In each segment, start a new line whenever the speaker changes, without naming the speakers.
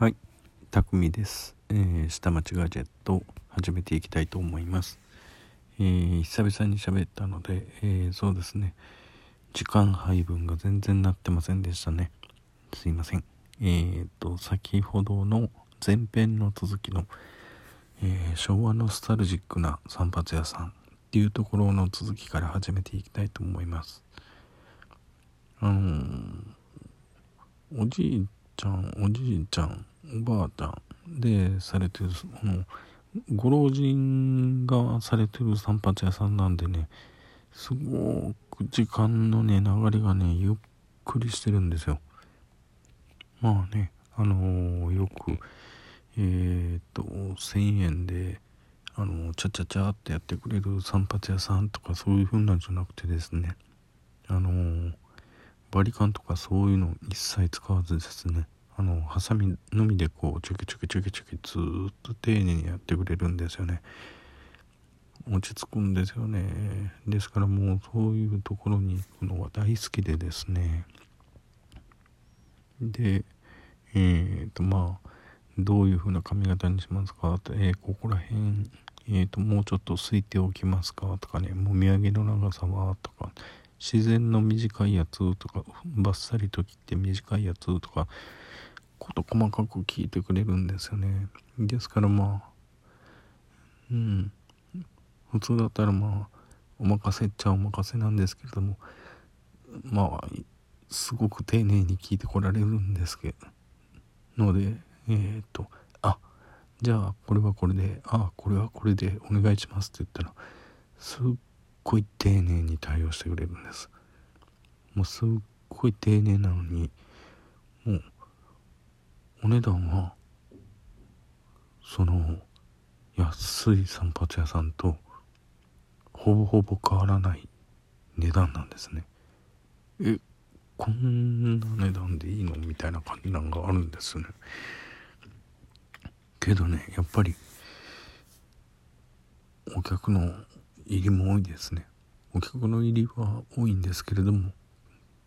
はい、たくみです。えー、下町ガジェット始めていきたいと思います。えー、久々に喋ったので、えー、そうですね、時間配分が全然なってませんでしたね。すいません。えーと、先ほどの前編の続きの、え昭和ノスタルジックな散髪屋さんっていうところの続きから始めていきたいと思います。あのおじいちゃんおじいちゃんばあちゃんでされてるあのご老人がされてる散髪屋さんなんでねすごく時間のね流れがねゆっくりしてるんですよ。まあねあのーよくえーっと1,000円であのチャチャチャってやってくれる散髪屋さんとかそういう風なんじゃなくてですねあのーバリカンとかそういうの一切使わずですねあのハサミのみでこうチョキチョキチョキチョキずっと丁寧にやってくれるんですよね。落ち着くんですよね。ですからもうそういうところに行くのは大好きでですね。でえー、とまあどういう風な髪型にしますか？って、えーここら辺えー、ともうちょっとすいておきますか？とかねもみあげの長さは？とか自然の短いやつ？とかバッサリと切って短いやつ？とかこと細かく聞いてくれるんですよね。ですからまあうん。普通だったらまあお任せっちゃお任せなんですけれどもまあすごく丁寧に聞いてこられるんですけどのでえー、っとあじゃあこれはこれであこれはこれでお願いしますって言ったらすっごい丁寧に対応してくれるんです。もうすっごい丁寧なのにお値段はその安い散髪屋さんとほぼほぼ変わらない値段なんですね。えこんな値段でいいのみたいな感じなんがあるんですね。けどねやっぱりお客の入りも多いですね。お客の入りは多いんですけれども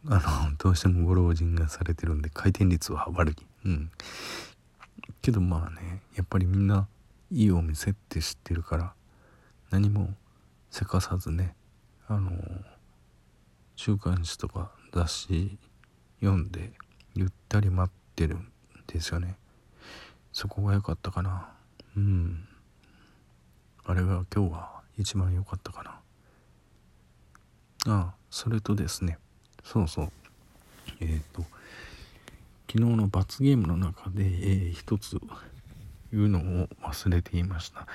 あのどうしてもご老人がされてるんで回転率は悪い。うん。けどまあねやっぱりみんないいお店って知ってるから何もせかさずねあの週刊誌とか雑誌読んでゆったり待ってるんですよね。そこが良かったかな。うん。あれが今日は一番良かったかな。ああそれとですねそうそう。えっ、と昨日の罰ゲームの中で、えー一つ言うのを忘れていました。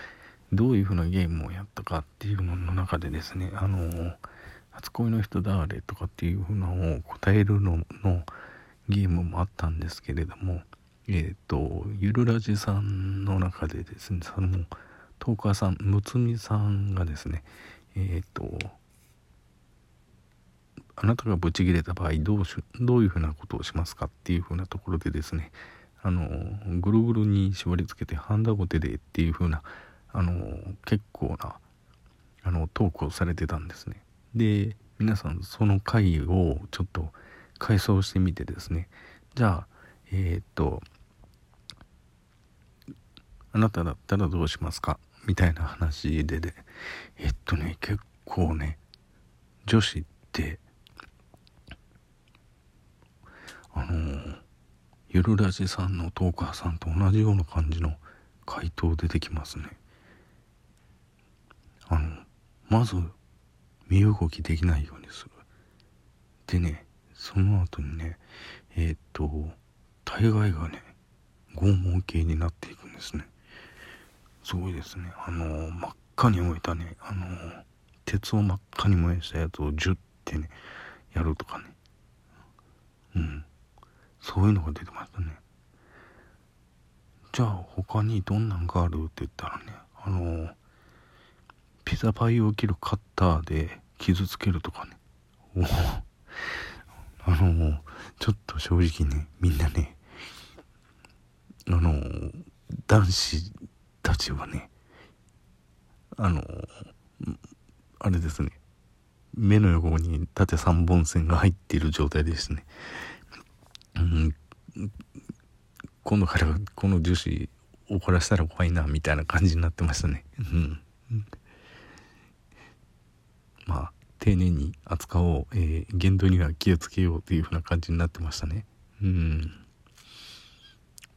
どういうふうなゲームをやったかっていうのの中でですねあの初恋の人誰とかっていうふうなのを答えるののゲームもあったんですけれどもえっ、とゆるラジさんの中でですねそのトーカーさんむつみさんがですねえっ、とあなたがブチ切れた場合どうしどういうふうなことをしますかっていうふうなところでですねあのぐるぐるに縛り付けてハンダゴテでっていうふうなあの結構なあのトークをされてたんですね。で皆さんその回をちょっと回想してみてですね。じゃあえーっとあなただったらどうしますか？みたいな話ででえっとね結構ね女子ってあのゆるラジさんのトーカーさんと同じような感じの回答出てきますね。あのまず身動きできないようにする。でねその後にねえーっと大概がね拷問系になっていくんですね。すごいですね。あの真っ赤に燃えたねあの鉄を真っ赤に燃やしたやつをジュッてねやるとかね。うん。そういうのが出てましたね。じゃあ他にどんなんがあるって言ったらねあのピザパイを切るカッターで傷つけるとかね。おあのちょっと正直ねみんなねあの男子たちはねあのあれですね。目の横に縦3本線が入っている状態ですね。うん。今度からこの樹脂怒らせたら怖いなみたいな感じになってましたね。うん。まあ丁寧に扱おう、えー、限度には気をつけようというふうな感じになってましたね。うん。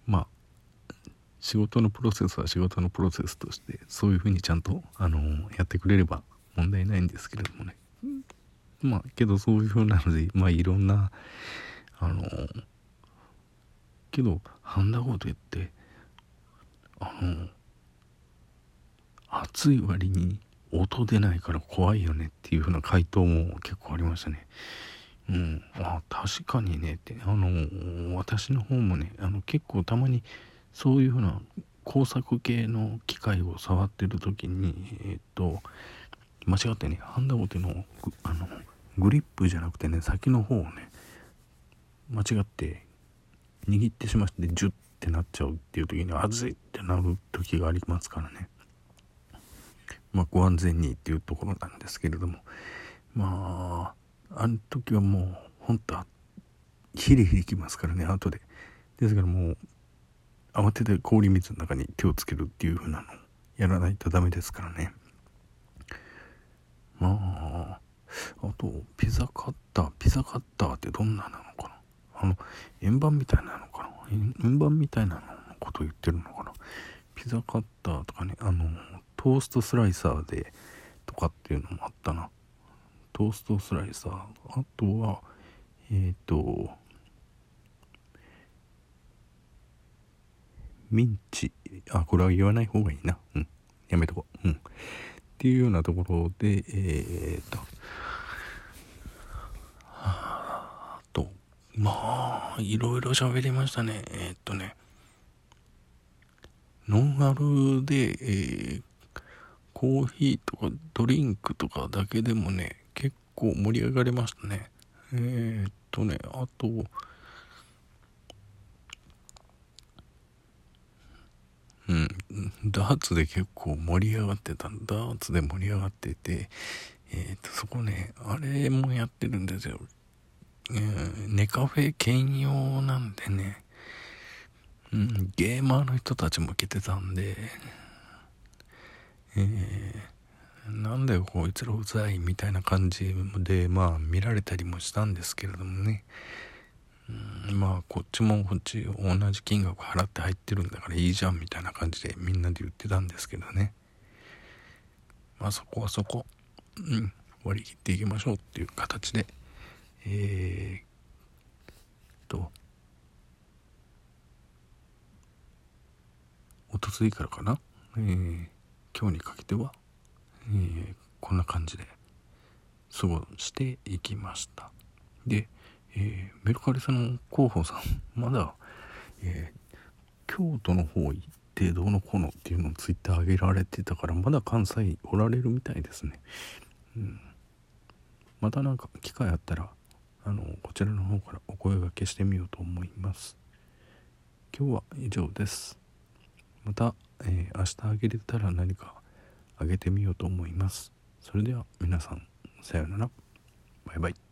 まあ仕事のプロセスは仕事のプロセスとしてそういうふうにちゃんと、あのー、やってくれれば問題ないんですけれどもね。まあけどそういうふうなのでまあいろんなあのー、けどハンダゴテってあの暑い割に音出ないから怖いよねっていうふうな回答も結構ありましたね。うん、あ確かにねってあの私の方もねあの結構たまにそういうふうな工作系の機械を触ってる時にえっと間違ってねハンダゴテのあのグリップじゃなくてね先の方をね間違って握ってしまってジュッてなっちゃうっていう時に熱いってなる時がありますからね。まあご安全にっていうところなんですけれども。まああの時はもうほんとヒリヒリきますからね後で。ですからもう慌てて氷水の中に手をつけるっていう風なのやらないとダメですからね。まああとピザカッターピザカッターってどんななのかな。あの円盤みたいなのかな？円盤みたいなのこと言ってるのかな？ピザカッターとかねあのトーストスライサーでとかっていうのもあったな。トーストスライサー。あとはえっ、ー、とミンチ。あこれは言わない方がいいな。うん。やめとこう。うん。っていうようなところでえっ、とまあいろいろ喋りましたね。えー、っとね。ノンアルで、えー、コーヒーとかドリンクとかだけでもね結構盛り上がりましたね。えー、っとねあとうんダーツで結構盛り上がってたダーツで盛り上がっててえー、っとそこねあれもやってるんですよ。うん、ネカフェ兼用なんでね、うん、ゲーマーの人たちも来てたんで、えー、なんだよこいつらうざいみたいな感じでまあ見られたりもしたんですけれどもね、うん、まあこっちもこっち同じ金額払って入ってるんだからいいじゃんみたいな感じでみんなで言ってたんですけどね。まあそこはそこ、うん、割り切っていきましょうっていう形で。えー、とおとついからかな、えー、今日にかけては、えー、こんな感じで過ごしていきました。で、えー、メルカリさんの広報さんまだ、えー、京都の方行ってどうのこうのっていうのをツイッター上げられてたからまだ関西おられるみたいですね。うん。またなんか機会あったらあのこちらの方からお声がけしてみようと思います。今日は以上です。また、えー、明日あげれたら何かあげてみようと思います。それでは皆さんさようなら。バイバイ。